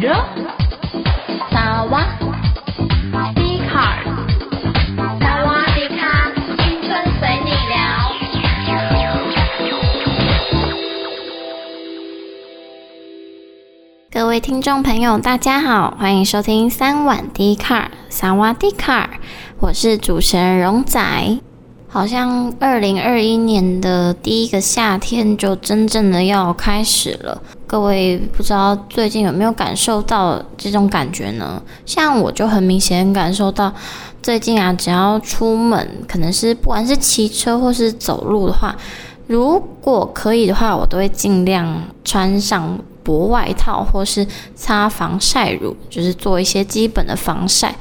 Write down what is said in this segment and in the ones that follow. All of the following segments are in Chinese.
着，萨瓦迪卡，萨瓦迪卡，青春随你聊。各位听众朋友，大家好，欢迎收听三碗 D 卡，萨瓦迪卡，我是主持人荣仔。好像二零二一年的第一个夏天就真正的要开始了，各位不知道最近有没有感受到这种感觉呢？像我就很明显感受到，最近啊，只要出门，可能是不管是骑车或是走路的话，如果可以的话，我都会尽量穿上薄外套或是擦防晒乳，就是做一些基本的防晒。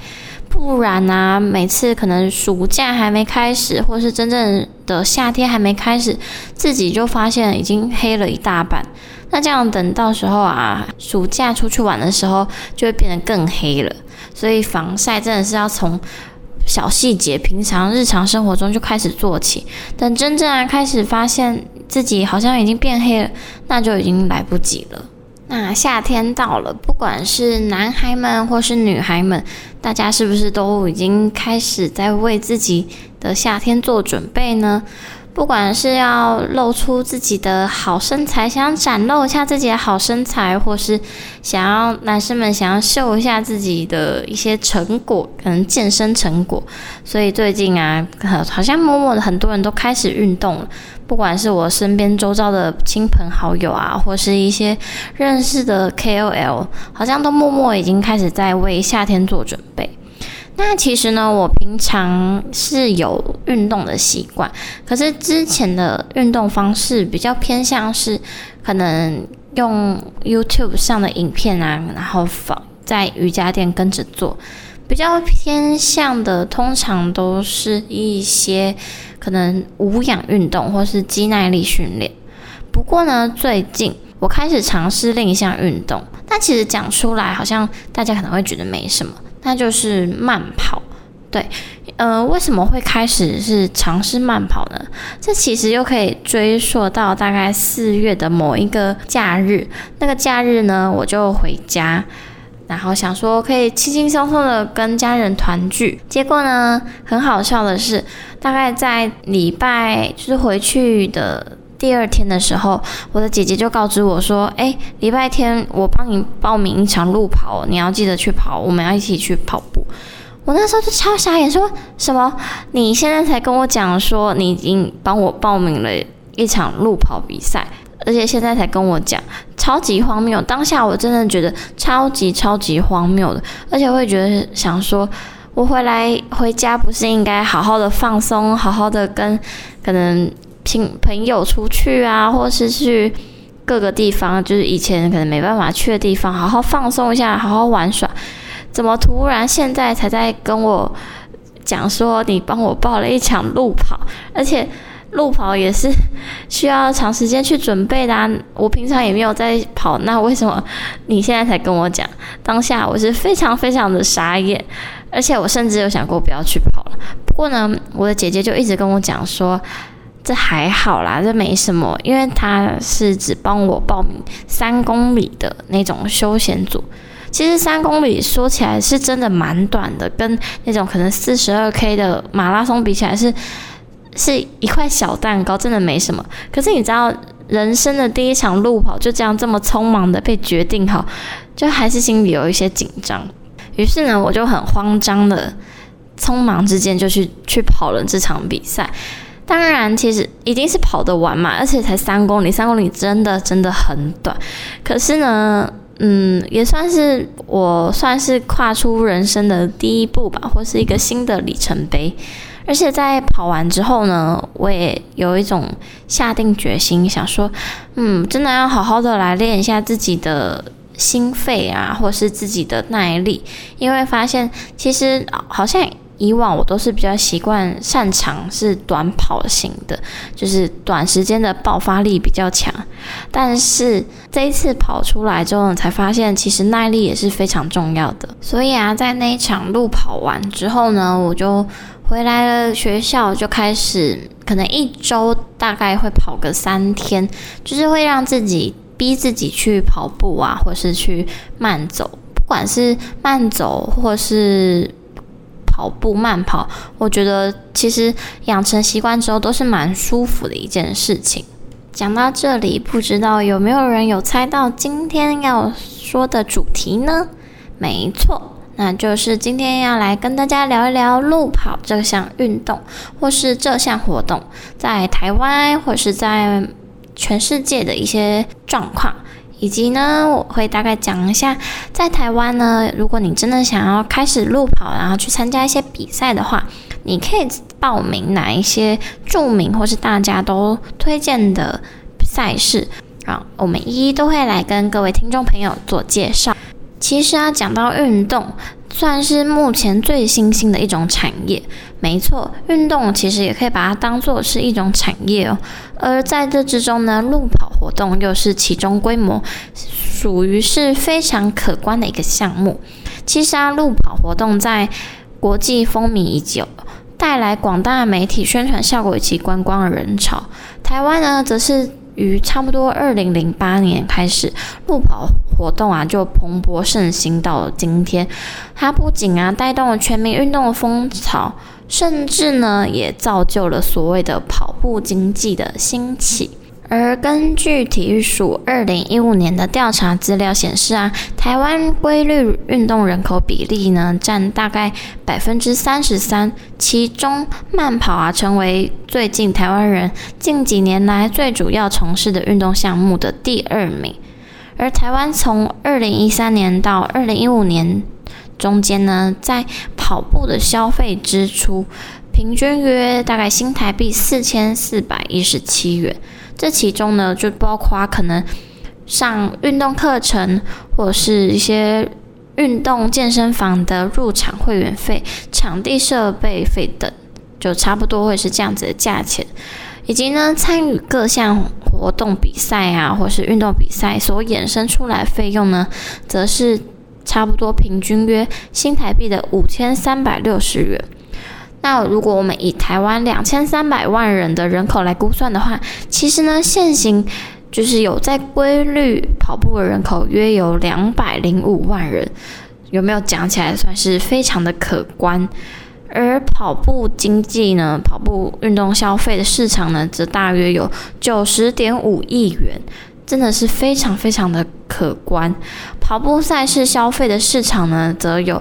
不然啊，每次可能暑假还没开始，或是真正的夏天还没开始，自己就发现已经黑了一大半。那这样等到时候啊，暑假出去玩的时候，就会变得更黑了。所以防晒真的是要从小细节、平常日常生活中就开始做起。等真正啊开始发现自己好像已经变黑了，那就已经来不及了。那夏天到了，不管是男孩们或是女孩们，大家是不是都已经开始在为自己的夏天做准备呢？不管是要露出自己的好身材，想要展露一下自己的好身材，或是想要男生们想要秀一下自己的一些成果，可能健身成果。所以最近啊，好像默默的很多人都开始运动了。不管是我身边周遭的亲朋好友啊，或是一些认识的 KOL，好像都默默已经开始在为夏天做准备。那其实呢，我平常是有运动的习惯，可是之前的运动方式比较偏向是可能用 YouTube 上的影片啊，然后放在瑜伽垫跟着做。比较偏向的，通常都是一些可能无氧运动或是肌耐力训练。不过呢，最近我开始尝试另一项运动，但其实讲出来好像大家可能会觉得没什么，那就是慢跑。对，呃，为什么会开始是尝试慢跑呢？这其实又可以追溯到大概四月的某一个假日，那个假日呢，我就回家。然后想说可以轻轻松松的跟家人团聚，结果呢，很好笑的是，大概在礼拜就是回去的第二天的时候，我的姐姐就告知我说：“哎，礼拜天我帮你报名一场路跑，你要记得去跑，我们要一起去跑步。”我那时候就超傻眼，说什么？你现在才跟我讲说你已经帮我报名了一场路跑比赛？而且现在才跟我讲，超级荒谬。当下我真的觉得超级超级荒谬的，而且会觉得想说，我回来回家不是应该好好的放松，好好的跟可能请朋友出去啊，或是去各个地方，就是以前可能没办法去的地方，好好放松一下，好好玩耍。怎么突然现在才在跟我讲说，你帮我报了一场路跑，而且。路跑也是需要长时间去准备的啊，我平常也没有在跑，那为什么你现在才跟我讲？当下我是非常非常的傻眼，而且我甚至有想过不要去跑了。不过呢，我的姐姐就一直跟我讲说，这还好啦，这没什么，因为他是只帮我报名三公里的那种休闲组。其实三公里说起来是真的蛮短的，跟那种可能四十二 K 的马拉松比起来是。是一块小蛋糕，真的没什么。可是你知道，人生的第一场路跑就这样这么匆忙的被决定好，就还是心里有一些紧张。于是呢，我就很慌张的，匆忙之间就去去跑了这场比赛。当然，其实一定是跑得完嘛，而且才三公里，三公里真的真的很短。可是呢，嗯，也算是我算是跨出人生的第一步吧，或是一个新的里程碑。而且在跑完之后呢，我也有一种下定决心，想说，嗯，真的要好好的来练一下自己的心肺啊，或是自己的耐力，因为发现其实好像。以往我都是比较习惯擅长是短跑型的，就是短时间的爆发力比较强。但是这一次跑出来之后，才发现其实耐力也是非常重要的。所以啊，在那一场路跑完之后呢，我就回来了学校，就开始可能一周大概会跑个三天，就是会让自己逼自己去跑步啊，或是去慢走，不管是慢走或是。跑步慢跑，我觉得其实养成习惯之后都是蛮舒服的一件事情。讲到这里，不知道有没有人有猜到今天要说的主题呢？没错，那就是今天要来跟大家聊一聊路跑这项运动，或是这项活动在台湾或是在全世界的一些状况。以及呢，我会大概讲一下，在台湾呢，如果你真的想要开始路跑，然后去参加一些比赛的话，你可以报名哪一些著名或是大家都推荐的赛事。好，我们一一都会来跟各位听众朋友做介绍。其实啊，讲到运动，算是目前最新兴的一种产业。没错，运动其实也可以把它当做是一种产业哦。而在这之中呢，路跑活动又是其中规模属于是非常可观的一个项目。其实啊，路跑活动在国际风靡已久，带来广大媒体宣传效果以及观光的人潮。台湾呢，则是于差不多二零零八年开始，路跑活动啊就蓬勃盛行到了今天。它不仅啊带动了全民运动的风潮。甚至呢，也造就了所谓的跑步经济的兴起。而根据体育署二零一五年的调查资料显示啊，台湾规律运动人口比例呢占大概百分之三十三，其中慢跑啊成为最近台湾人近几年来最主要从事的运动项目的第二名。而台湾从二零一三年到二零一五年。中间呢，在跑步的消费支出平均约大概新台币四千四百一十七元。这其中呢，就包括可能上运动课程，或者是一些运动健身房的入场会员费、场地设备费等，就差不多会是这样子的价钱。以及呢，参与各项活动比赛啊，或是运动比赛所衍生出来费用呢，则是。差不多平均约新台币的五千三百六十元。那如果我们以台湾两千三百万人的人口来估算的话，其实呢，现行就是有在规律跑步的人口约有两百零五万人，有没有讲起来算是非常的可观？而跑步经济呢，跑步运动消费的市场呢，则大约有九十点五亿元。真的是非常非常的可观。跑步赛事消费的市场呢，则有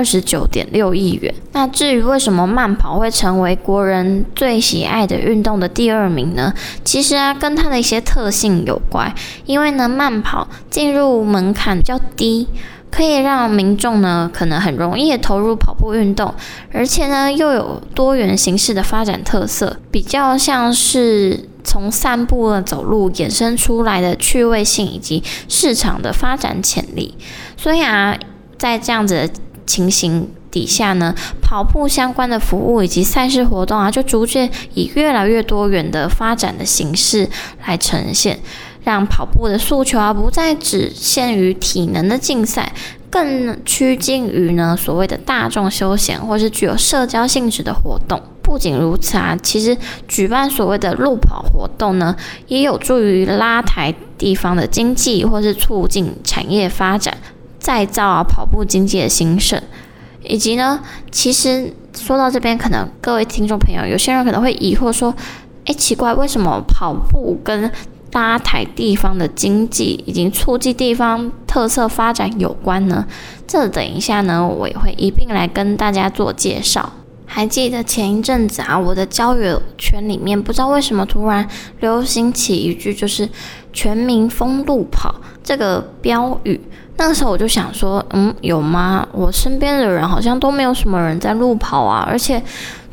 二十九点六亿元。那至于为什么慢跑会成为国人最喜爱的运动的第二名呢？其实啊，跟它的一些特性有关。因为呢，慢跑进入门槛比较低，可以让民众呢可能很容易的投入跑步运动，而且呢又有多元形式的发展特色，比较像是。从散步的走路衍生出来的趣味性以及市场的发展潜力，所以啊，在这样子的情形底下呢，跑步相关的服务以及赛事活动啊，就逐渐以越来越多元的发展的形式来呈现，让跑步的诉求啊，不再只限于体能的竞赛。更趋近于呢所谓的大众休闲，或是具有社交性质的活动。不仅如此啊，其实举办所谓的路跑活动呢，也有助于拉抬地方的经济，或是促进产业发展，再造啊跑步经济的兴盛。以及呢，其实说到这边，可能各位听众朋友，有些人可能会疑惑说：诶，奇怪，为什么跑步跟搭台地方的经济，以及促进地方特色发展有关呢？这等一下呢，我也会一并来跟大家做介绍。还记得前一阵子啊，我的交友圈里面不知道为什么突然流行起一句，就是“全民疯路跑”这个标语。那个时候我就想说，嗯，有吗？我身边的人好像都没有什么人在路跑啊，而且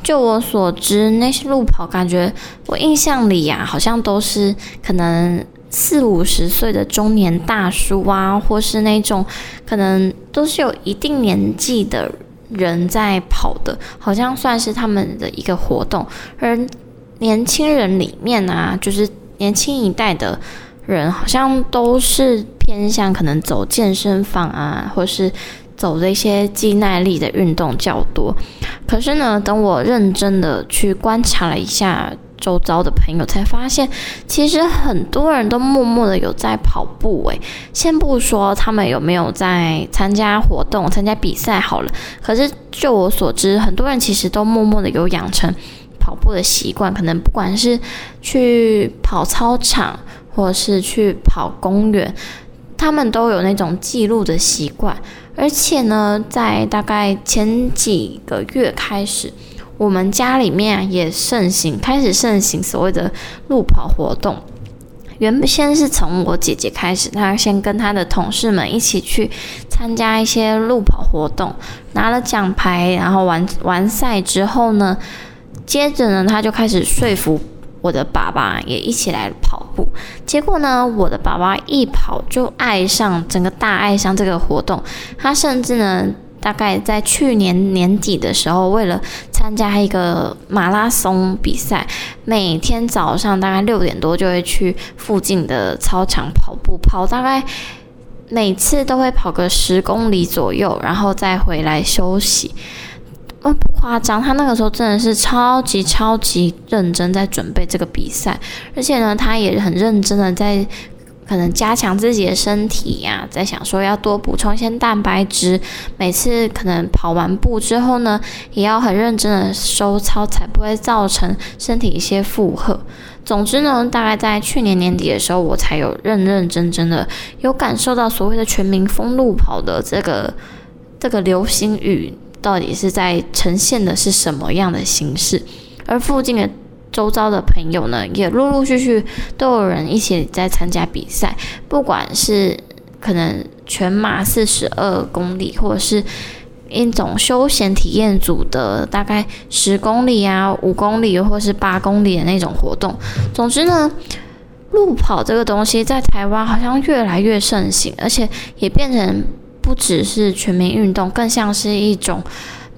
就我所知，那些路跑感觉我印象里呀、好像都是可能四五十岁的中年大叔啊，或是那种可能都是有一定年纪的人在跑的，好像算是他们的一个活动。而年轻人里面啊，就是年轻一代的人，好像都是。偏向可能走健身房啊，或是走这些肌耐力的运动较多。可是呢，等我认真的去观察了一下周遭的朋友，才发现其实很多人都默默的有在跑步。诶，先不说他们有没有在参加活动、参加比赛好了，可是就我所知，很多人其实都默默的有养成跑步的习惯。可能不管是去跑操场，或是去跑公园。他们都有那种记录的习惯，而且呢，在大概前几个月开始，我们家里面也盛行，开始盛行所谓的路跑活动。原先是从我姐姐开始，她先跟她的同事们一起去参加一些路跑活动，拿了奖牌，然后完完赛之后呢，接着呢，她就开始说服。我的爸爸也一起来跑步，结果呢，我的爸爸一跑就爱上，整个大爱上这个活动。他甚至呢，大概在去年年底的时候，为了参加一个马拉松比赛，每天早上大概六点多就会去附近的操场跑步，跑大概每次都会跑个十公里左右，然后再回来休息。不夸张，他那个时候真的是超级超级认真在准备这个比赛，而且呢，他也很认真的在可能加强自己的身体呀、在想说要多补充一些蛋白质，每次可能跑完步之后呢，也要很认真的收操，才不会造成身体一些负荷。总之呢，大概在去年年底的时候，我才有认认真真的有感受到所谓的全民疯路跑的这个这个流行语。到底是在呈现的是什么样的形式？而附近的周遭的朋友呢，也陆陆续续都有人一起在参加比赛，不管是可能全马四十二公里，或者是一种休闲体验组的大概十公里啊、五公里或是八公里的那种活动。总之呢，路跑这个东西在台湾好像越来越盛行，而且也变成。不只是全民运动，更像是一种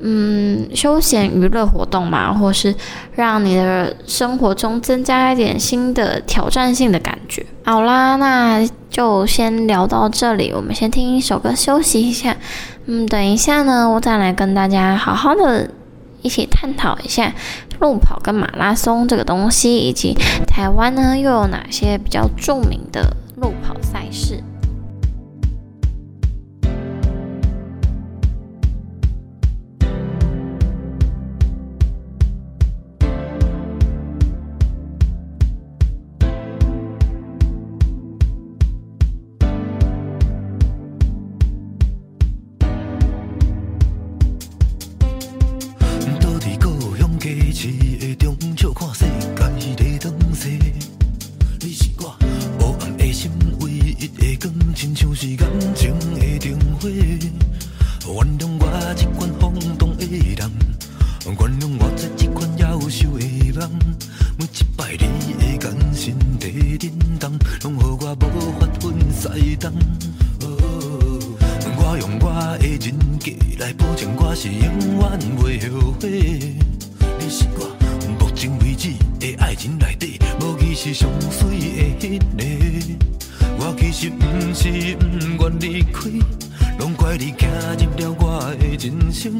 嗯休闲娱乐活动嘛，或是让你的生活中增加一点新的挑战性的感觉。好啦，那就先聊到这里，我们先听一首歌休息一下。嗯，等一下呢，我再来跟大家好好的一起探讨一下路跑跟马拉松这个东西，以及台湾呢又有哪些比较著名的路跑赛事。实不是不愿离开，拢怪你走入了我的人生。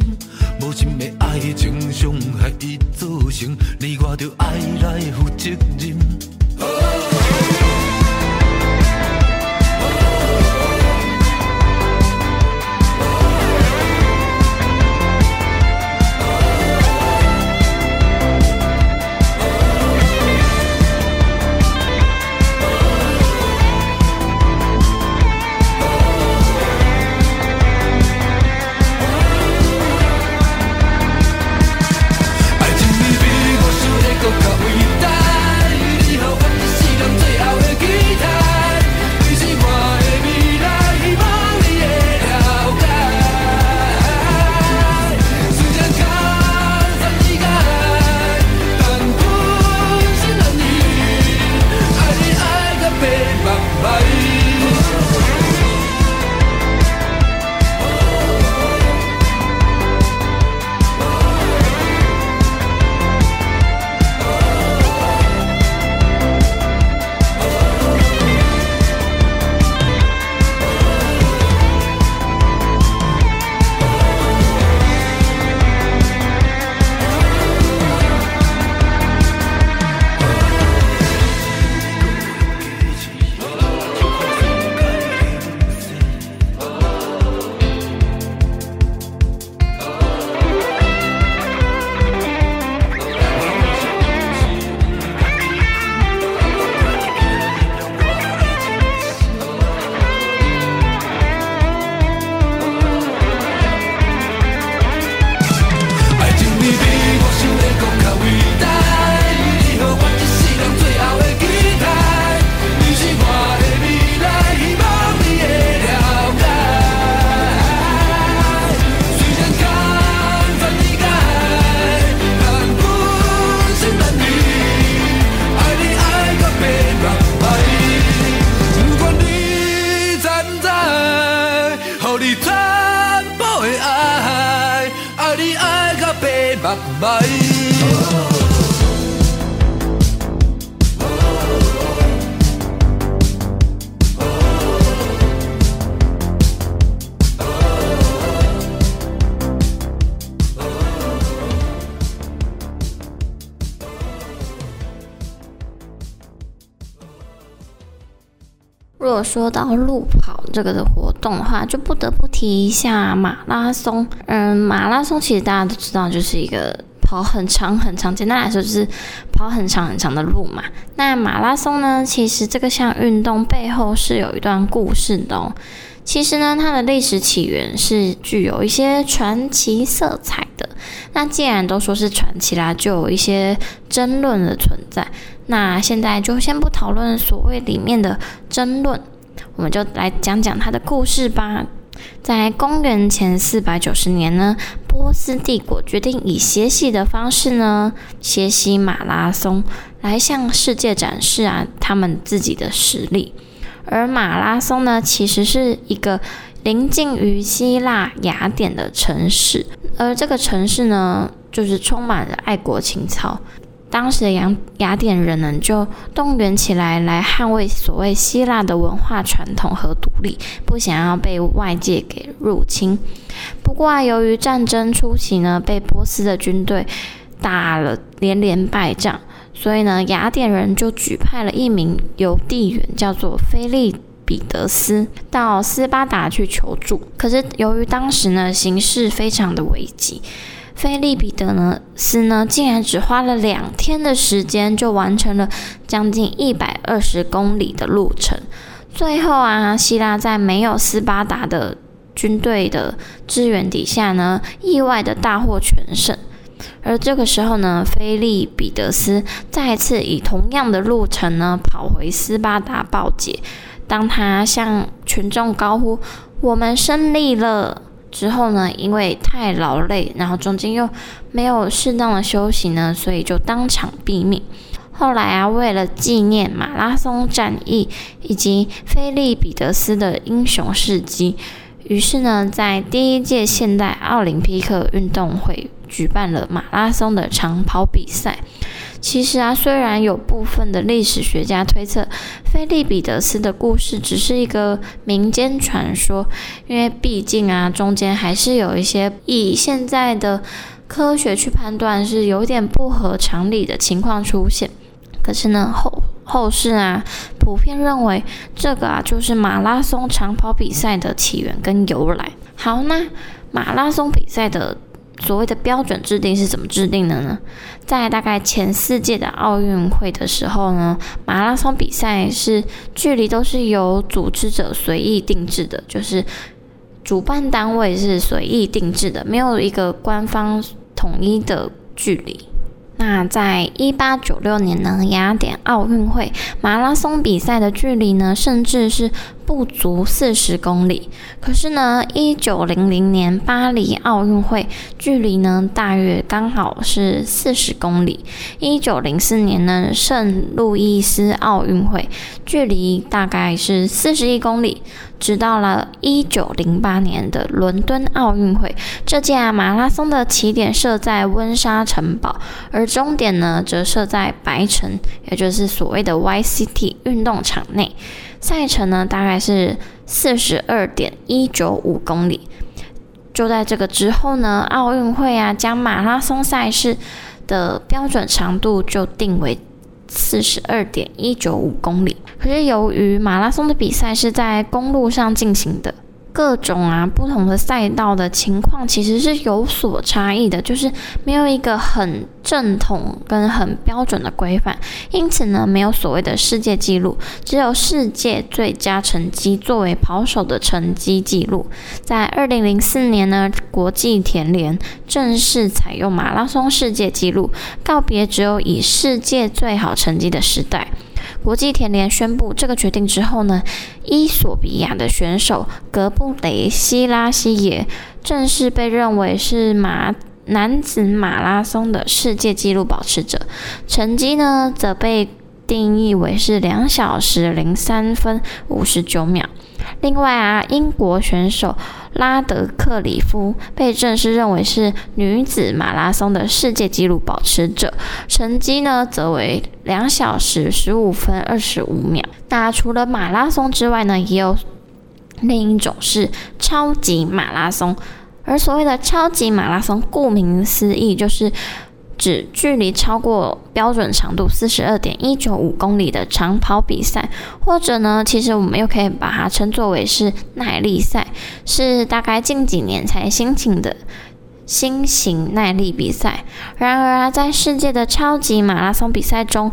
无心的爱情伤害已造成，你我着爱来负责任。说到路跑这个的活动的话，就不得不提一下马拉松。嗯，马拉松其实大家都知道，就是一个跑很长很长，简单来说就是跑很长很长的路嘛。那马拉松呢，其实这个项运动背后是有一段故事的哦。其实呢，它的历史起源是具有一些传奇色彩的。那既然都说是传奇啦，就有一些争论的存在。那现在就先不讨论所谓里面的争论，我们就来讲讲他的故事吧。在公元前四百九十年呢，波斯帝国决定以歇息的方式呢，歇息马拉松，来向世界展示啊他们自己的实力。而马拉松呢，其实是一个临近于希腊雅典的城市，而这个城市呢，就是充满了爱国情操。当时的雅雅典人呢，就动员起来，来捍卫所谓希腊的文化传统和独立，不想要被外界给入侵。不过啊，由于战争初期呢，被波斯的军队打了连连败仗，所以呢，雅典人就举派了一名邮递员，叫做菲利彼得斯，到斯巴达去求助。可是由于当时呢，形势非常的危急。菲利彼得呢斯呢，竟然只花了两天的时间就完成了将近一百二十公里的路程。最后啊，希腊在没有斯巴达的军队的支援底下呢，意外的大获全胜。而这个时候呢，菲利彼得斯再次以同样的路程呢，跑回斯巴达报捷。当他向群众高呼：“我们胜利了！”之后呢，因为太劳累，然后中间又没有适当的休息呢，所以就当场毙命。后来啊，为了纪念马拉松战役以及菲利彼得斯的英雄事迹，于是呢，在第一届现代奥林匹克运动会举办了马拉松的长跑比赛。其实啊，虽然有部分的历史学家推测菲利彼得斯的故事只是一个民间传说，因为毕竟啊，中间还是有一些以现在的科学去判断是有点不合常理的情况出现。可是呢，后后世啊，普遍认为这个啊就是马拉松长跑比赛的起源跟由来。好，那马拉松比赛的。所谓的标准制定是怎么制定的呢？在大概前四届的奥运会的时候呢，马拉松比赛是距离都是由组织者随意定制的，就是主办单位是随意定制的，没有一个官方统一的距离。那在一八九六年呢，雅典奥运会马拉松比赛的距离呢，甚至是不足四十公里。可是呢，一九零零年巴黎奥运会距离呢大约刚好是四十公里。一九零四年呢，圣路易斯奥运会距离大概是四十一公里。直到了一九零八年的伦敦奥运会，这届马拉松的起点设在温莎城堡，而终点呢则设在白城，也就是所谓的 YCT 运动场内。赛程呢大概是四十二点一九五公里。就在这个之后呢，奥运会啊将马拉松赛事的标准长度就定为。四十二点一九五公里。可是由于马拉松的比赛是在公路上进行的。各种啊不同的赛道的情况其实是有所差异的，就是没有一个很正统跟很标准的规范，因此呢，没有所谓的世界纪录，只有世界最佳成绩作为跑手的成绩记录。在二零零四年呢，国际田联正式采用马拉松世界纪录，告别只有以世界最好成绩的时代。国际田联宣布这个决定之后呢，伊索比亚的选手格布雷西拉西耶正式被认为是马男子马拉松的世界纪录保持者，成绩呢则被定义为是两小时零三分五十九秒。另外啊，英国选手拉德克里夫被正式认为是女子马拉松的世界纪录保持者，成绩呢则为两小时十五分二十五秒。那除了马拉松之外呢，也有另一种是超级马拉松，而所谓的超级马拉松，顾名思义就是。指距离超过标准长度四十二点一九五公里的长跑比赛，或者呢，其实我们又可以把它称作为是耐力赛，是大概近几年才兴起的新型耐力比赛。然而啊，在世界的超级马拉松比赛中，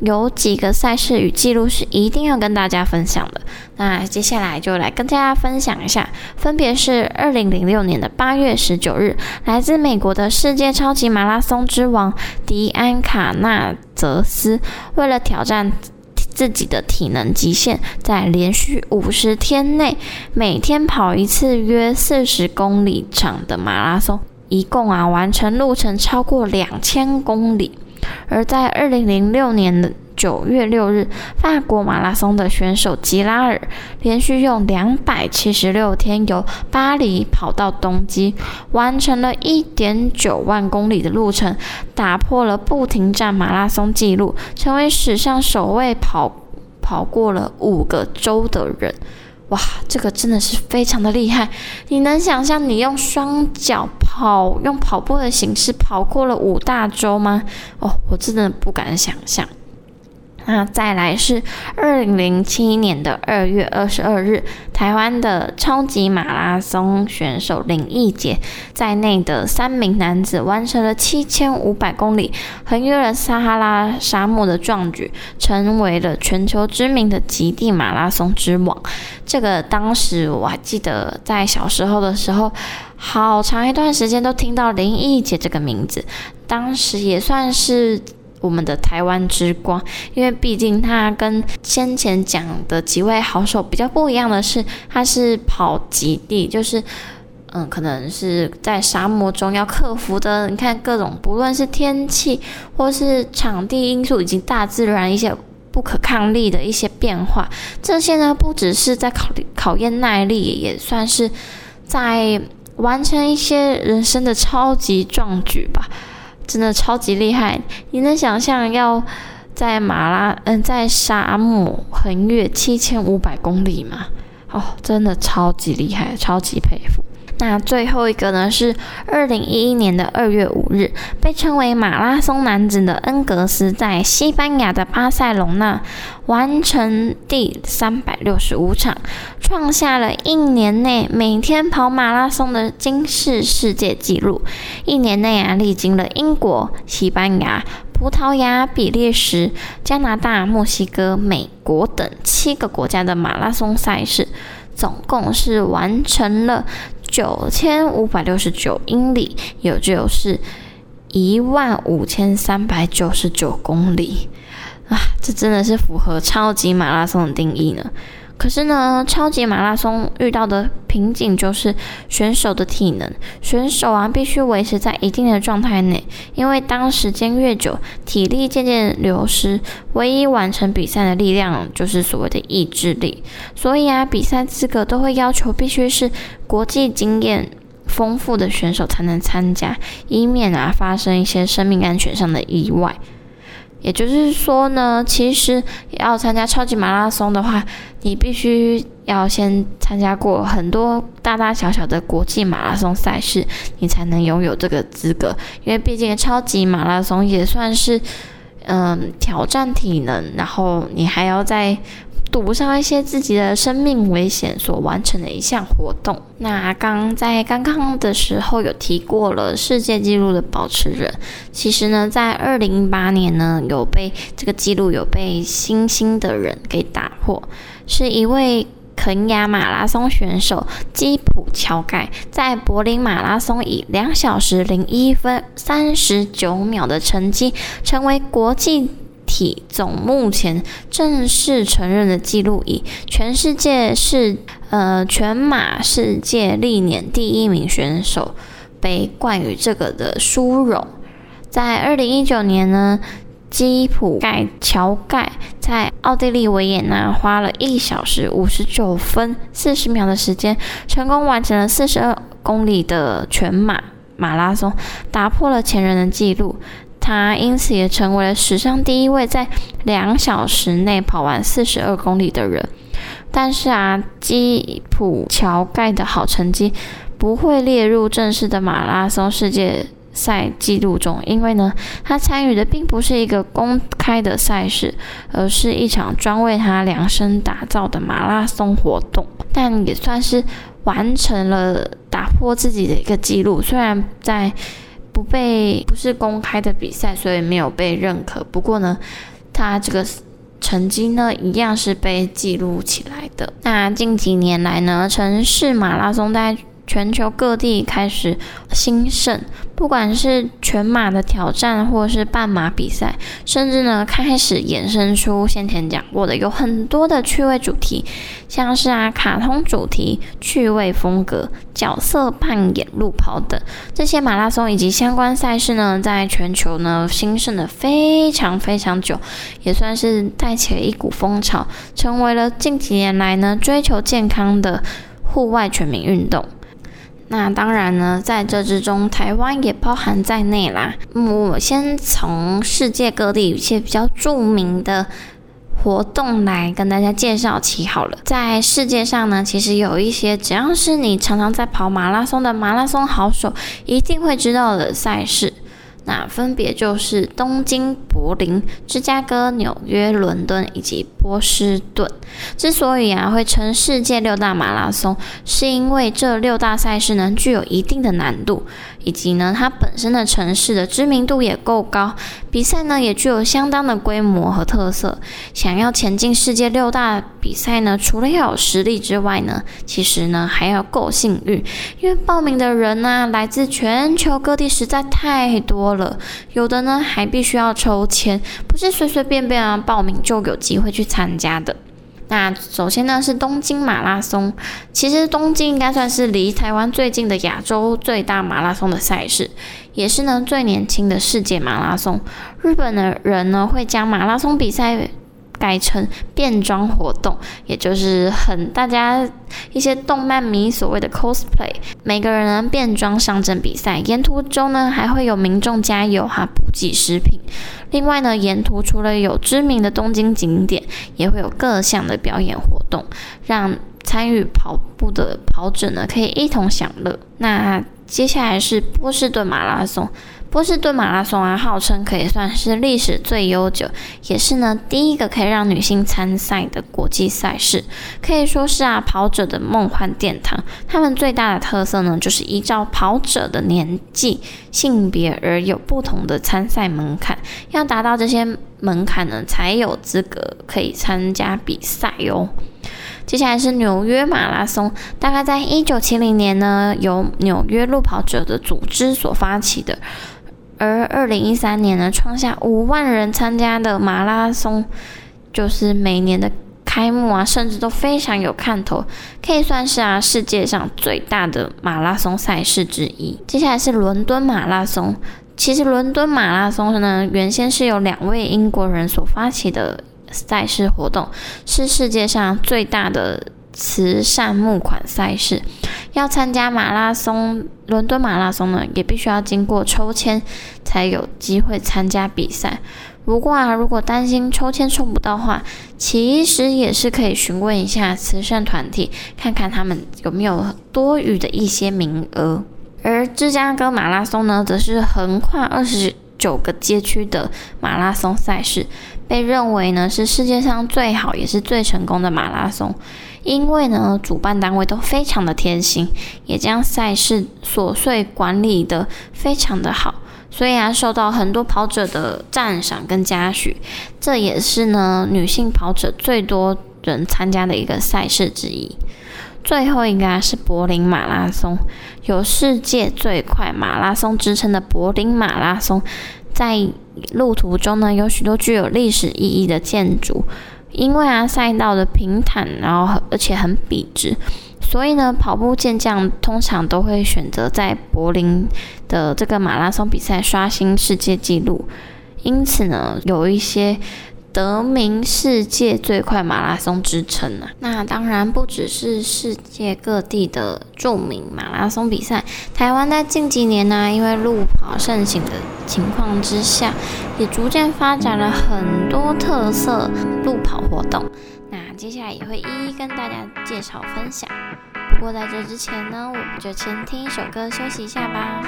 有几个赛事与记录是一定要跟大家分享的。那接下来就来跟大家分享一下，分别是二零零六年的八月十九日，来自美国的世界超级马拉松之王迪安卡纳泽斯，为了挑战自己的体能极限，在连续五十天内每天跑一次约四十公里长的马拉松，一共啊完成路程超过两千公里。而在二零零六年的九月六日，法国马拉松的选手吉拉尔连续用两百七十六天由巴黎跑到东京，完成了一点九万公里的路程，打破了不停站马拉松纪录，成为史上首位跑跑过了五个州的人。哇，这个真的是非常的厉害！你能想象你用双脚跑，用跑步的形式跑过了五大洲吗？哦，我真的不敢想象。那再来是二零零七年的二月二十二日，台湾的超级马拉松选手林义杰在内的三名男子完成了七千五百公里，横越了撒哈拉沙漠的壮举，成为了全球知名的极地马拉松之王。这个当时我还记得，在小时候的时候，好长一段时间都听到林义杰这个名字，当时也算是。我们的台湾之光，因为毕竟他跟先前讲的几位好手比较不一样的是，他是跑极地，就是嗯，可能是在沙漠中要克服的。你看各种不论是天气，或是场地因素，以及大自然一些不可抗力的一些变化，这些呢，不只是在考考验耐力，也算是在完成一些人生的超级壮举吧。真的超级厉害！你能想象要在马拉嗯在沙漠横越七千五百公里吗？哦，真的超级厉害，超级佩服。那最后一个呢是二零一一年的二月五日，被称为马拉松男子的恩格斯在西班牙的巴塞隆纳完成第三百六十五场，创下了一年内每天跑马拉松的金世世界纪录。一年内啊，历经了英国、西班牙、葡萄牙、比利时、加拿大、墨西哥、美国等七个国家的马拉松赛事，总共是完成了。九千五百六十九英里，也就是一万五千三百九十九公里啊！这真的是符合超级马拉松的定义呢。可是呢，超级马拉松遇到的瓶颈就是选手的体能。选手啊，必须维持在一定的状态内，因为当时间越久，体力渐渐流失，唯一完成比赛的力量就是所谓的意志力。所以啊，比赛资格都会要求必须是国际经验丰富的选手才能参加，以免啊发生一些生命安全上的意外。也就是说呢，其实要参加超级马拉松的话，你必须要先参加过很多大大小小的国际马拉松赛事，你才能拥有这个资格。因为毕竟超级马拉松也算是嗯挑战体能，然后你还要在。赌上一些自己的生命危险所完成的一项活动。那刚在刚刚的时候有提过了世界纪录的保持人，其实呢，在二零一八年呢，有被这个记录有被新兴的人给打破，是一位肯亚马拉松选手基普乔盖，在柏林马拉松以两小时零一分三十九秒的成绩，成为国际。体总目前正式承认的记录，以全世界是呃全马世界历年第一名选手，被冠于这个的殊荣。在二零一九年呢，基普盖乔盖在奥地利维也纳花了一小时五十九分四十秒的时间，成功完成了四十二公里的全马马拉松，打破了前人的记录。他因此也成为了史上第一位在两小时内跑完四十二公里的人。但是啊，基普乔盖的好成绩不会列入正式的马拉松世界赛记录中，因为呢，他参与的并不是一个公开的赛事，而是一场专为他量身打造的马拉松活动。但也算是完成了打破自己的一个记录，虽然在。不被不是公开的比赛，所以没有被认可。不过呢，他这个成绩呢，一样是被记录起来的。那近几年来呢，城市马拉松在全球各地开始兴盛，不管是全马的挑战，或是半马比赛，甚至呢开始衍生出先前讲过的有很多的趣味主题，像是啊卡通主题、趣味风格、角色扮演、路跑等这些马拉松以及相关赛事呢，在全球呢兴盛了非常非常久，也算是带起了一股风潮，成为了近几年来呢追求健康的户外全民运动。那当然呢，在这之中，台湾也包含在内啦。我先从世界各地一些比较著名的活动来跟大家介绍起好了。在世界上呢，其实有一些只要是你常常在跑马拉松的马拉松好手，一定会知道的赛事。那分别就是东京、柏林、芝加哥、纽约、伦敦以及波士顿。之所以啊会称世界六大马拉松，是因为这六大赛事呢具有一定的难度，以及呢它本身的城市的知名度也够高，比赛呢也具有相当的规模和特色。想要前进世界六大比赛呢，除了要有实力之外呢，其实呢还要够幸运，因为报名的人呢来自全球各地实在太多了。有的呢还必须要抽签，不是随随便便啊报名就有机会去参加的。那首先呢是东京马拉松，其实东京应该算是离台湾最近的亚洲最大马拉松的赛事，也是呢最年轻的世界马拉松。日本的人呢会将马拉松比赛。改成变装活动，也就是很大家一些动漫迷所谓的 cosplay，每个人呢变装上阵比赛，沿途中呢还会有民众加油哈补给食品。另外呢，沿途除了有知名的东京景点，也会有各项的表演活动，让参与跑步的跑者呢可以一同享乐。那接下来是波士顿马拉松。波士顿马拉松啊，号称可以算是历史最悠久，也是呢第一个可以让女性参赛的国际赛事，可以说是啊跑者的梦幻殿堂。他们最大的特色呢，就是依照跑者的年纪、性别而有不同的参赛门槛，要达到这些门槛呢，才有资格可以参加比赛哟。接下来是纽约马拉松，大概在一九七零年呢，由纽约路跑者的组织所发起的。而二零一三年呢，创下五万人参加的马拉松，就是每年的开幕啊，甚至都非常有看头，可以算是啊世界上最大的马拉松赛事之一。接下来是伦敦马拉松。其实伦敦马拉松呢，原先是由两位英国人所发起的赛事活动，是世界上最大的慈善募款赛事。要参加马拉松，伦敦马拉松呢，也必须要经过抽签，才有机会参加比赛。不过啊，如果担心抽签抽不到的话，其实也是可以询问一下慈善团体，看看他们有没有多余的一些名额。而芝加哥马拉松呢，则是横跨二十九个街区的马拉松赛事，被认为呢是世界上最好也是最成功的马拉松。因为呢，主办单位都非常的贴心，也将赛事琐碎管理得非常的好，所以啊，受到很多跑者的赞赏跟嘉许。这也是呢，女性跑者最多人参加的一个赛事之一。最后一个啊是柏林马拉松，有世界最快马拉松之称的柏林马拉松，在路途中呢，有许多具有历史意义的建筑。因为啊，赛道的平坦，然后而且很笔直，所以呢，跑步健将通常都会选择在柏林的这个马拉松比赛刷新世界纪录。因此呢，有一些。得名世界最快马拉松之称啊！那当然不只是世界各地的著名马拉松比赛，台湾在近几年呢、因为路跑盛行的情况之下，也逐渐发展了很多特色路跑活动。那接下来也会一一跟大家介绍分享。不过在这之前呢，我们就先听一首歌休息一下吧。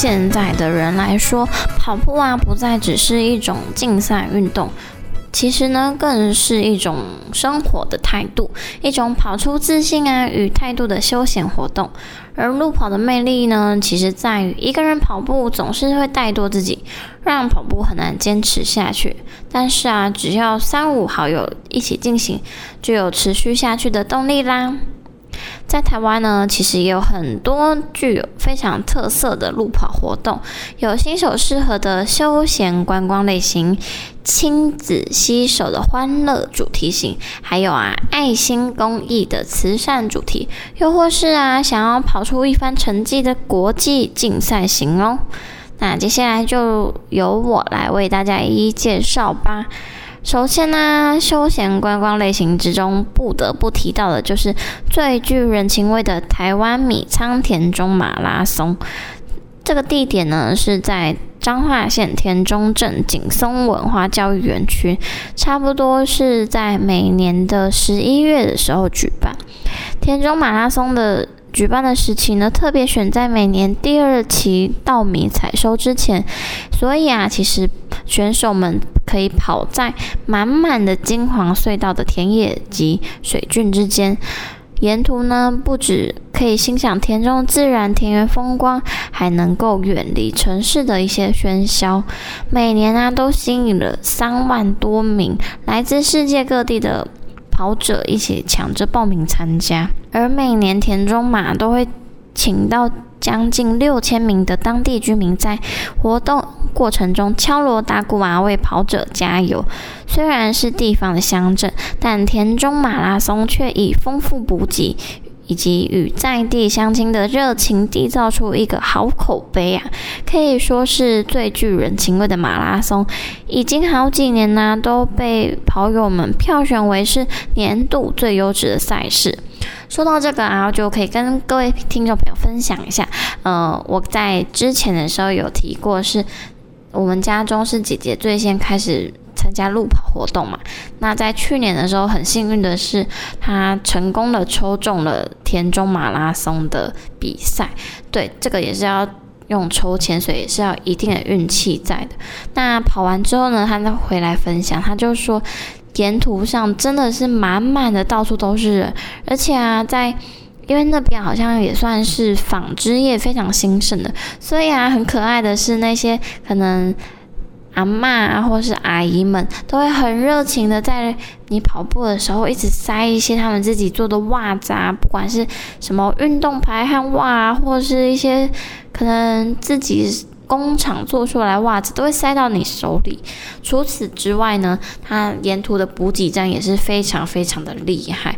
现在的人来说，跑步啊不再只是一种竞赛运动。其实呢，更是一种生活的态度，一种跑出自信啊与态度的休闲活动。而路跑的魅力呢，其实在于一个人跑步总是会怠惰自己，让跑步很难坚持下去。但是啊，只要三五好友一起进行，就有持续下去的动力啦。在台湾呢，其实也有很多具有非常特色的路跑活动，有新手适合的休闲观光类型，亲子携手的欢乐主题型，还有啊爱心公益的慈善主题，又或是啊想要跑出一番成绩的国际竞赛型哦。那接下来就由我来为大家一一介绍吧。首先呢，休闲观光类型之中不得不提到的就是最具人情味的台湾米仓田中马拉松。这个地点呢是在彰化县田中镇景松文化教育园区，差不多是在每年的十一月的时候举办。田中马拉松的举办的时期呢，特别选在每年第二期稻米采收之前，所以啊，其实选手们。可以跑在满满的金黄隧道的田野及水圳之间，沿途呢不止可以欣赏田中自然田园风光，还能够远离城市的一些喧嚣。每年呢都吸引了三万多名来自世界各地的跑者一起抢着报名参加，而每年田中马都会请到。将近六千名的当地居民在活动过程中敲锣打鼓啊，为跑者加油。虽然是地方的乡镇，但田中马拉松却以丰富补给以及与在地乡亲的热情，缔造出一个好口碑啊！可以说是最具人情味的马拉松，已经好几年呢、都被跑友们票选为是年度最优质的赛事。说到这个啊，就可以跟各位听众朋友分享一下。呃，我在之前的时候有提过，是我们家中是姐姐最先开始参加路跑活动嘛。那在去年的时候，很幸运的是，他成功的抽中了田中马拉松的比赛。对，这个也是要用抽签，所以也是要一定的运气在的。那跑完之后呢，他再回来分享，他就说。沿途上真的是满满的，到处都是人，而且啊，在因为那边好像也算是纺织业非常兴盛的，所以啊，很可爱的是那些可能阿嬷啊，或是阿姨们都会很热情的在你跑步的时候一直塞一些他们自己做的袜子啊，不管是什么运动排汗袜啊，或是一些可能自己。工厂做出来袜子都会塞到你手里。除此之外呢，它沿途的补给站也是非常非常的厉害，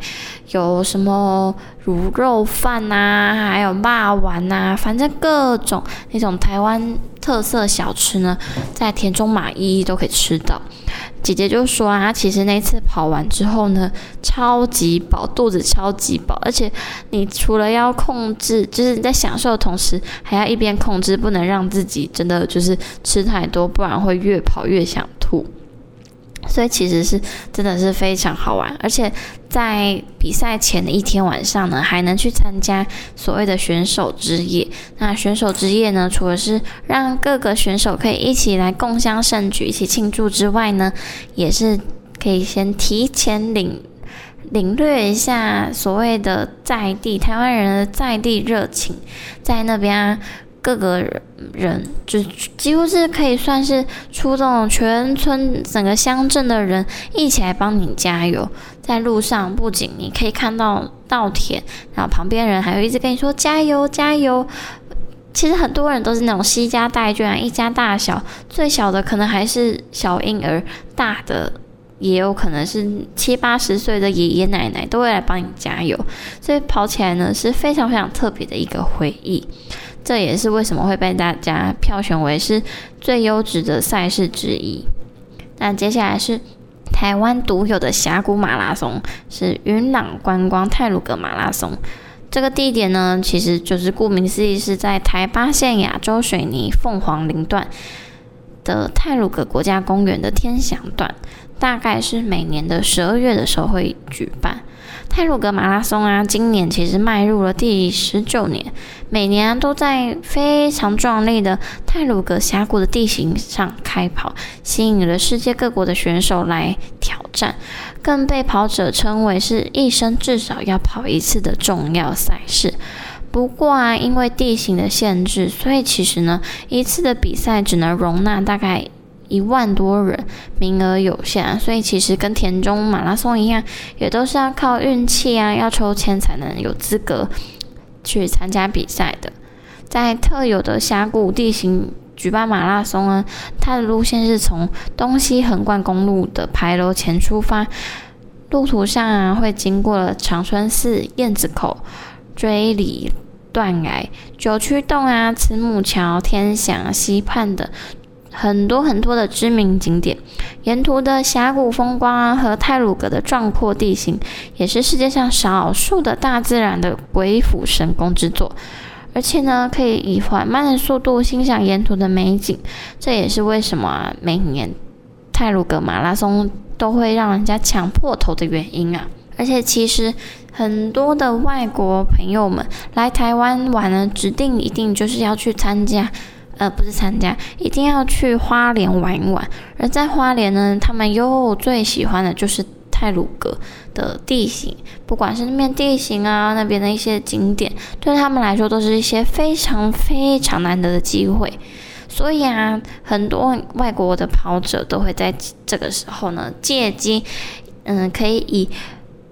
有什么卤肉饭啊，还有霸丸啊，反正各种那种台湾特色小吃呢，在田中马一都可以吃到。姐姐就说啊，其实那次跑完之后呢，超级饱，肚子超级饱，而且你除了要控制，就是你在享受的同时，还要一边控制，不能让自己真的就是吃太多，不然会越跑越想吐。所以其实是真的是非常好玩，而且在比赛前的一天晚上呢，还能去参加所谓的选手之夜。那选手之夜呢，除了是让各个选手可以一起来共襄盛举、一起庆祝之外呢，也是可以先提前领领略一下所谓的在地台湾人的在地热情，在那边啊。各个人就几乎是可以算是出动全村整个乡镇的人一起来帮你加油。在路上不仅你可以看到稻田，然后旁边人还会一直跟你说加油加油。其实很多人都是那种携家带眷，一家大小，最小的可能还是小婴儿，大的也有可能是七八十岁的爷爷奶奶都会来帮你加油。所以跑起来呢是非常非常特别的一个回忆。这也是为什么会被大家票选为是最优质的赛事之一。那接下来是台湾独有的峡谷马拉松，是云朗观光泰鲁阁马拉松。这个地点呢，其实就是顾名思义，是在台八线亚洲水泥凤凰林段的泰鲁阁国家公园的天祥段，大概是每年的十二月的时候会举办。太鲁阁马拉松啊，今年其实迈入了第十九年，每年啊都在非常壮丽的太鲁阁峡谷的地形上开跑，吸引了世界各国的选手来挑战，更被跑者称为是一生至少要跑一次的重要赛事。不过啊，因为地形的限制，所以其实呢，一次的比赛只能容纳大概一万多人，名额有限，所以其实跟田中马拉松一样，也都是要靠运气啊，要抽签才能有资格去参加比赛的。在特有的峡谷地形举办马拉松呢，它的路线是从东西横贯公路的牌楼前出发，路途上啊会经过了长春寺、燕子口、锥里断崖、九曲洞啊、慈母桥、天祥溪畔等。很多很多的知名景点，沿途的峡谷风光啊，和太鲁阁的壮阔地形，也是世界上少数的大自然的鬼斧神工之作。而且呢，可以以缓慢的速度欣赏沿途的美景，这也是为什么，每年太鲁阁马拉松都会让人家抢破头的原因啊。而且其实很多的外国朋友们来台湾玩呢，指定一定就是要去参加。呃，不是参加，一定要去花莲玩一玩。而在花莲呢，他们又最喜欢的就是太鲁阁的地形，不管是那边地形啊，那边的一些景点，对他们来说都是一些非常非常难得的机会。所以啊，很多外国的跑者都会在这个时候呢，借机，嗯、可以以。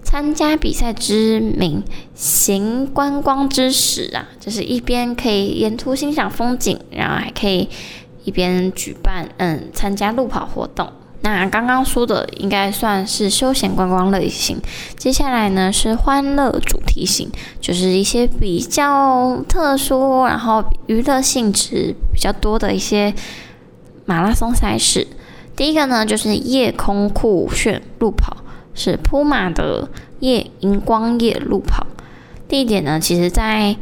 参加比赛之名，行观光之实啊，就是一边可以沿途欣赏风景，然后还可以一边举办嗯参加路跑活动。那刚刚说的应该算是休闲观光类型，接下来呢是欢乐主题型，就是一些比较特殊，然后娱乐性质比较多的一些马拉松赛事。第一个呢就是夜空酷炫路跑。是铺马的夜荧光夜路跑，地点呢，其实在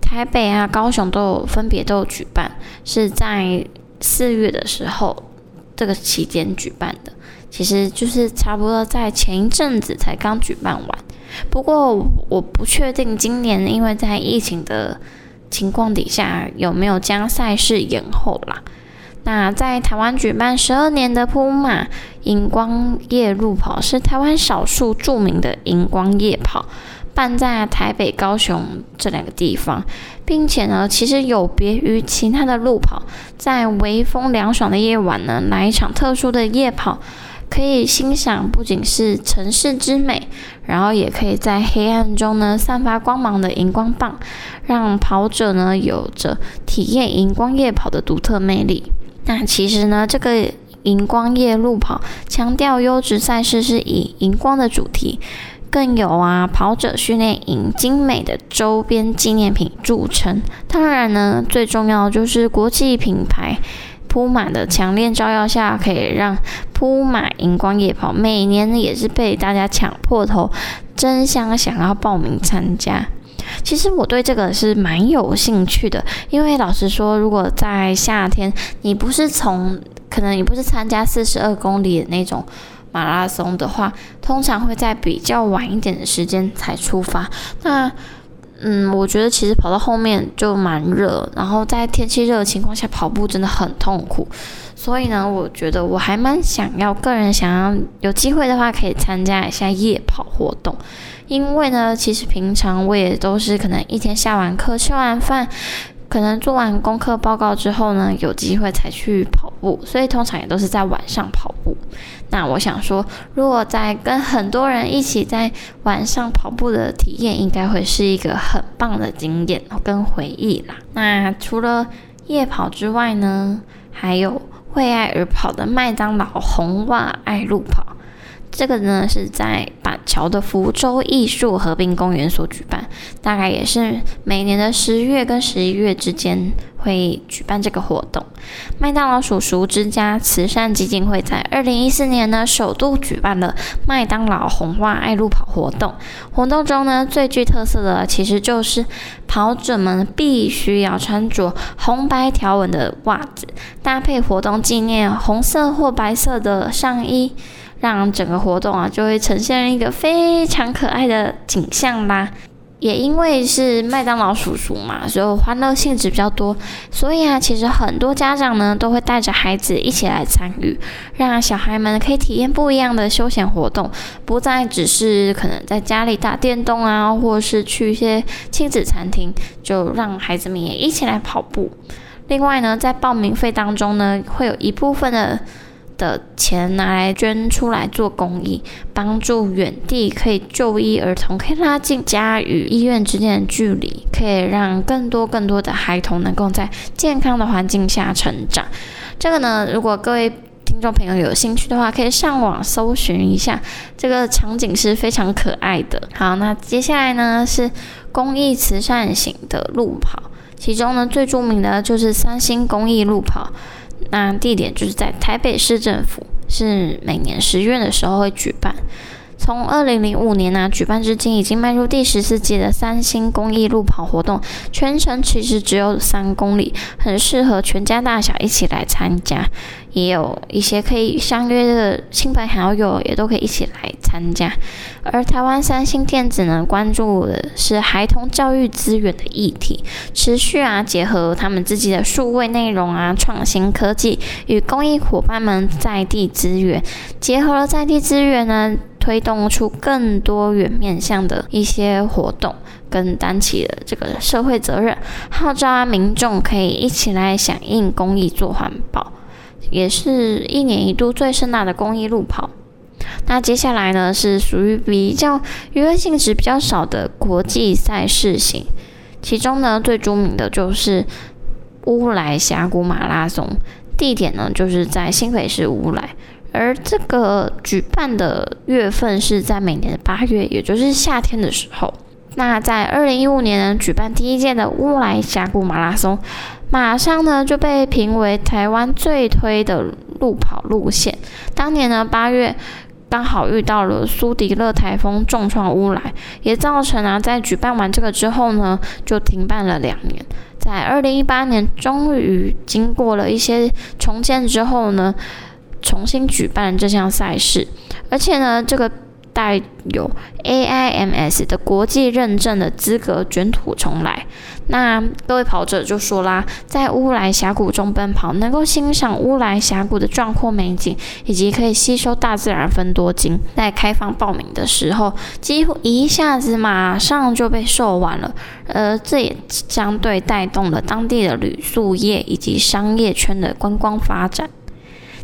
台北啊、高雄都有分别都有举办，是在四月的时候这个期间举办的，其实就是差不多在前一阵子才刚举办完。不过我不确定今年因为在疫情的情况底下有没有将赛事延后啦。那在台湾举办十二年的铺马荧光夜路跑，是台湾少数著名的荧光夜跑，办在台北、高雄这两个地方，并且呢，其实有别于其他的路跑，在微风凉爽的夜晚呢，来一场特殊的夜跑，可以欣赏不仅是城市之美，然后也可以在黑暗中呢散发光芒的荧光棒，让跑者呢有着体验荧光夜跑的独特魅力。那其实呢，这个荧光夜路跑强调优质赛事是以荧光的主题，更有啊跑者训练营精美的周边纪念品著称。当然呢，最重要就是国际品牌铺满的强烈照耀下，可以让铺满荧光夜跑每年呢也是被大家抢破头，争相想要报名参加。其实我对这个是蛮有兴趣的，因为老实说，如果在夏天，你不是从可能你不是参加四十二公里的那种马拉松的话，通常会在比较晚一点的时间才出发。那嗯，我觉得其实跑到后面就蛮热，然后在天气热的情况下跑步真的很痛苦。所以呢，我觉得我还蛮想要，个人想要有机会的话，可以参加一下夜跑活动。因为呢，其实平常我也都是可能一天下完课、吃完饭，可能做完功课报告之后呢，有机会才去跑步，所以通常也都是在晚上跑步。那我想说，如果在跟很多人一起在晚上跑步的体验，应该会是一个很棒的经验跟回忆啦。那除了夜跑之外呢，还有为爱而跑的麦当劳红袜爱路跑。这个呢是在桥的福州艺术和滨公园所举办，大概也是每年的十月跟十一月之间会举办这个活动。麦当劳叔叔之家慈善基金会在二零一四年呢首度举办了麦当劳红袜爱路跑活动。活动中呢最具特色的其实就是跑者们必须要穿着红白条纹的袜子，搭配活动纪念红色或白色的上衣。让整个活动啊就会呈现一个非常可爱的景象啦。也因为是麦当劳叔叔嘛，所以欢乐性质比较多，所以啊，其实很多家长呢都会带着孩子一起来参与，让小孩们可以体验不一样的休闲活动，不再只是可能在家里打电动啊，或是去一些亲子餐厅，就让孩子们也一起来跑步。另外呢，在报名费当中呢，会有一部分的。的钱拿来捐出来做公益，帮助远地可以就医儿童，可以拉近家与医院之间的距离，可以让更多更多的孩童能够在健康的环境下成长。这个呢，如果各位听众朋友有兴趣的话，可以上网搜寻一下，这个场景是非常可爱的。好，那接下来呢是公益慈善型的路跑，其中呢最著名的就是三星公益路跑。那地点就是在台北市政府，是每年十月的时候会举办。从二零零五年呢、举办至今，已经迈入第十四届的三星公益路跑活动。全程其实只有三公里，很适合全家大小一起来参加。也有一些可以相约的亲朋好友，也都可以一起来参加。而台湾三星电子呢，关注的是孩童教育资源的议题，持续啊结合他们自己的数位内容啊，创新科技与公益伙伴们在地资源，结合了在地资源呢。推动出更多元面向的一些活动，跟担起了这个社会责任，号召民众可以一起来响应公益做环保，也是一年一度最盛大的公益路跑。那接下来呢，是属于比较娱乐性质比较少的国际赛事型，其中呢最著名的就是乌来峡谷马拉松，地点呢就是在新北市乌来。而这个举办的月份是在每年的八月，也就是夏天的时候。那在二零一五年呢，举办第一届的乌来峡谷马拉松，马上呢就被评为台湾最推的路跑路线。当年呢八月刚好遇到了苏迪勒台风重创乌来，也造成啊在举办完这个之后呢就停办了两年。在二零一八年，终于经过了一些重建之后呢。重新举办这项赛事，而且呢，这个带有 AIMS 的国际认证的资格卷土重来。那各位跑者就说啦，在乌来峡谷中奔跑，能够欣赏乌来峡谷的壮阔美景，以及可以吸收大自然芬多精。在开放报名的时候，几乎一下子马上就被售完了，呃，这也相对带动了当地的旅宿业以及商业圈的观光发展。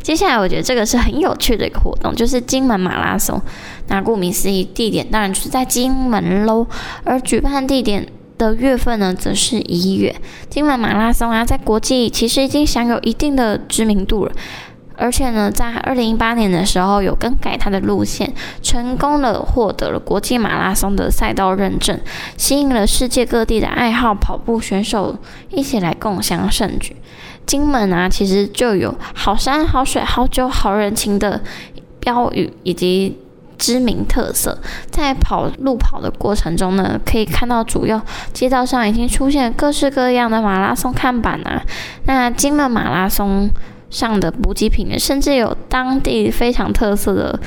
接下来，我觉得这个是很有趣的一个活动，就是金门马拉松。那顾名思义，地点当然就是在金门喽。而举办地点的月份呢，则是一月。金门马拉松啊，在国际其实已经享有一定的知名度了。而且呢，在二零一八年的时候，有更改它的路线，成功的获得了国际马拉松的赛道认证，吸引了世界各地的爱好跑步选手一起来共襄盛举。金门啊，其实就有好山好水好酒好人情的标语以及知名特色。在跑路跑的过程中呢，可以看到主要街道上已经出现各式各样的马拉松看板啊。那金门马拉松上的补给品，甚至有当地非常特色的。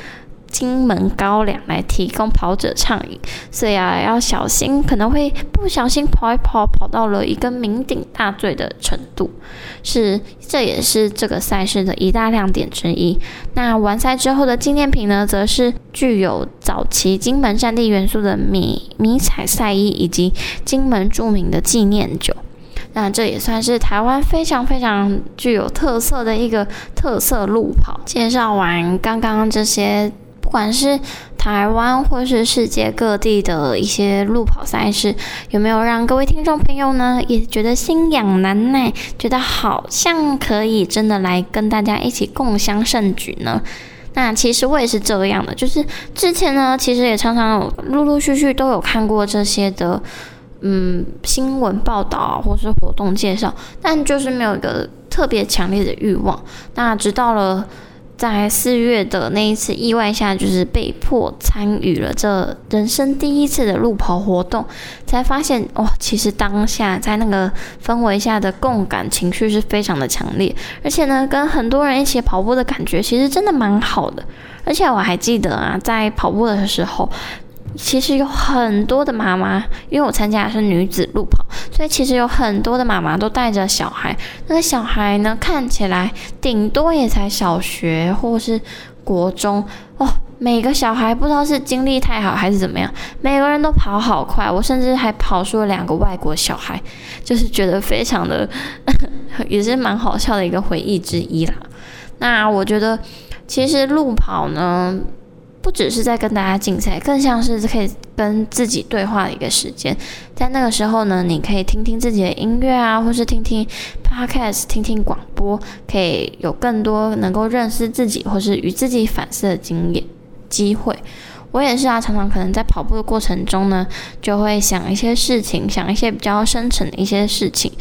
金门高粱来提供跑者畅饮，所以啊要小心，可能会不小心跑一跑，跑到了一个酩酊大醉的程度，是这也是这个赛事的一大亮点之一。那完赛之后的纪念品呢，则是具有早期金门战地元素的迷迷彩赛衣以及金门著名的纪念酒。那这也算是台湾非常非常具有特色的一个特色路跑。介绍完刚刚这些。不管是台湾或是世界各地的一些路跑赛事，有没有让各位听众朋友呢也觉得心痒难耐，觉得好像可以真的来跟大家一起共襄盛举呢？那其实我也是这样的，就是之前呢，其实也常常有陆陆续续都有看过这些的，嗯，新闻报道或是活动介绍，但就是没有一个特别强烈的欲望。那直到了。在四月的那一次意外下，就是被迫参与了这人生第一次的路跑活动，才发现哇，其实当下在那个氛围下的共感情绪是非常的强烈，而且呢，跟很多人一起跑步的感觉其实真的蛮好的。而且我还记得啊，在跑步的时候。其实有很多的妈妈，因为我参加的是女子路跑，所以其实有很多的妈妈都带着小孩。那个小孩呢，看起来顶多也才小学或是国中哦。每个小孩不知道是精力太好还是怎么样，每个人都跑好快。我甚至还跑出了两个外国小孩，就是觉得非常的，也是蛮好笑的一个回忆之一啦。那我觉得，其实路跑呢。不只是在跟大家竞赛，更像是可以跟自己对话的一个时间。在那个时候呢，你可以听听自己的音乐啊，或是听听 podcast，听听广播，可以有更多能够认识自己或是与自己反思的经验机会。我也是啊，常常可能在跑步的过程中呢，就会想一些事情，想一些比较深层的一些事情，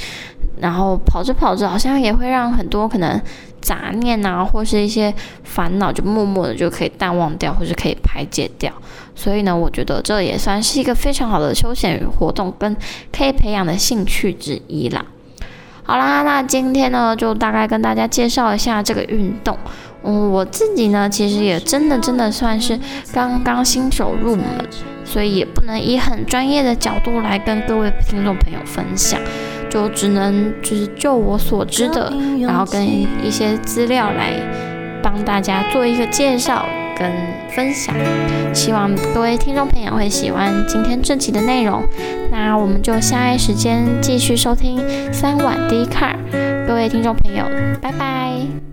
然后跑着跑着，好像也会让很多可能。杂念啊，或是一些烦恼，就默默的就可以淡忘掉，或是可以排解掉。所以呢，我觉得这也算是一个非常好的休闲活动，跟可以培养的兴趣之一啦。好啦，那今天呢，就大概跟大家介绍一下这个运动。嗯，我自己呢，其实也真的真的算是刚刚新手入门，所以也不能以很专业的角度来跟各位听众朋友分享。就只能就是就我所知的，然后跟一些资料来帮大家做一个介绍跟分享，希望各位听众朋友会喜欢今天这期的内容。那我们就下一时间继续收听三晚 D Car，各位听众朋友，拜拜。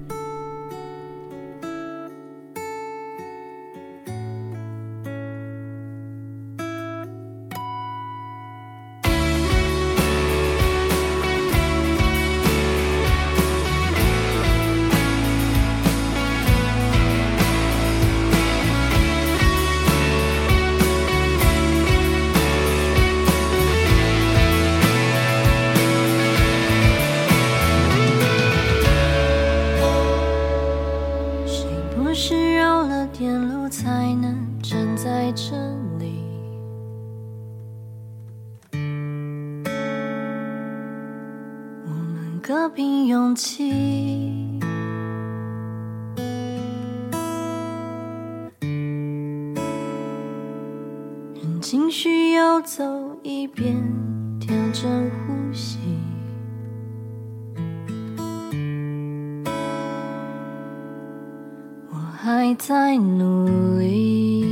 放弃，任情绪游走一边，调整呼吸。我还在努力，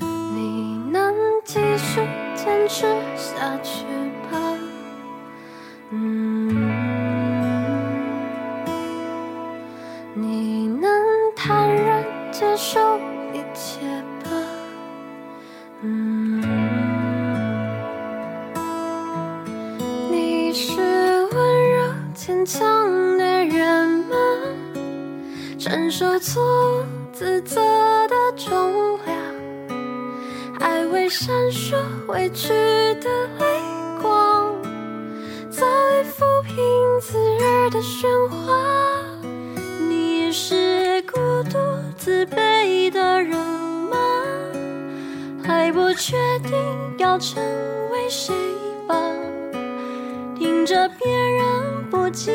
你能继续坚持下去吧。受一切吧。嗯，你是温柔坚强的人吗？承受错自责的重量，还未闪烁委屈的泪光，早已抚平自日的喧哗。自卑的人吗？还不确定要成为谁吧？听着别人不经